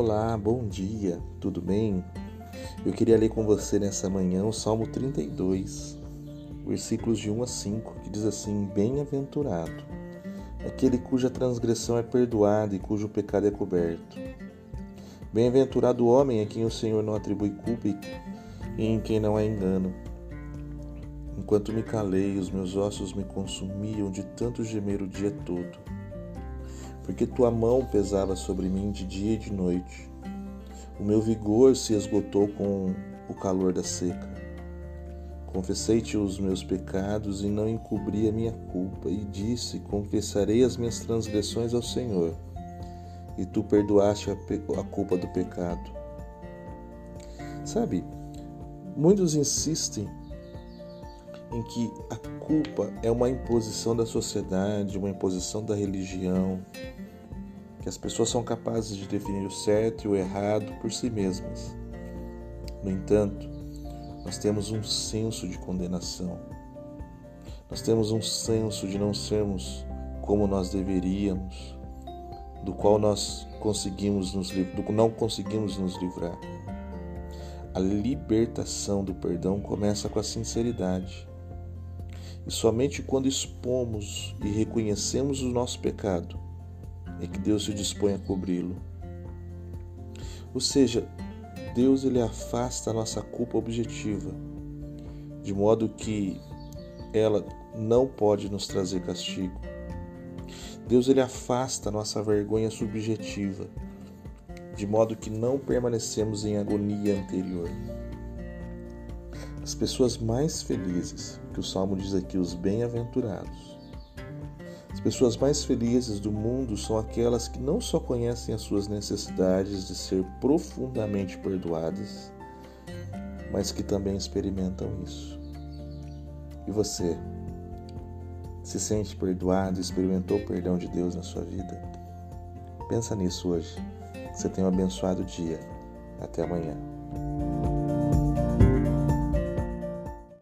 Olá, bom dia, tudo bem? Eu queria ler com você nessa manhã o Salmo 32, versículos de 1 a 5, que diz assim: Bem-aventurado, aquele cuja transgressão é perdoada e cujo pecado é coberto. Bem-aventurado o homem a quem o Senhor não atribui culpa e em quem não há engano. Enquanto me calei, os meus ossos me consumiam de tanto gemer o dia todo porque tua mão pesava sobre mim de dia e de noite. O meu vigor se esgotou com o calor da seca. Confessei-te os meus pecados e não encobri a minha culpa, e disse: Confessarei as minhas transgressões ao Senhor, e tu perdoaste a, culpa do pecado. Sabe, muitos insistem em que a culpa é uma imposição da sociedade, uma imposição da religião, que as pessoas são capazes de definir o certo e o errado por si mesmas. No entanto, nós temos um senso de condenação. Nós temos um senso de não sermos como nós deveríamos, do qual nós conseguimos nos do não conseguimos nos livrar. A libertação do perdão começa com a sinceridade. E somente quando expomos e reconhecemos o nosso pecado é que Deus se dispõe a cobri-lo. Ou seja, Deus ele afasta a nossa culpa objetiva, de modo que ela não pode nos trazer castigo. Deus ele afasta a nossa vergonha subjetiva, de modo que não permanecemos em agonia anterior. As pessoas mais felizes, que o Salmo diz aqui, os bem-aventurados. As pessoas mais felizes do mundo são aquelas que não só conhecem as suas necessidades de ser profundamente perdoadas, mas que também experimentam isso. E você? Se sente perdoado, experimentou o perdão de Deus na sua vida? Pensa nisso hoje. Você tenha um abençoado dia. Até amanhã.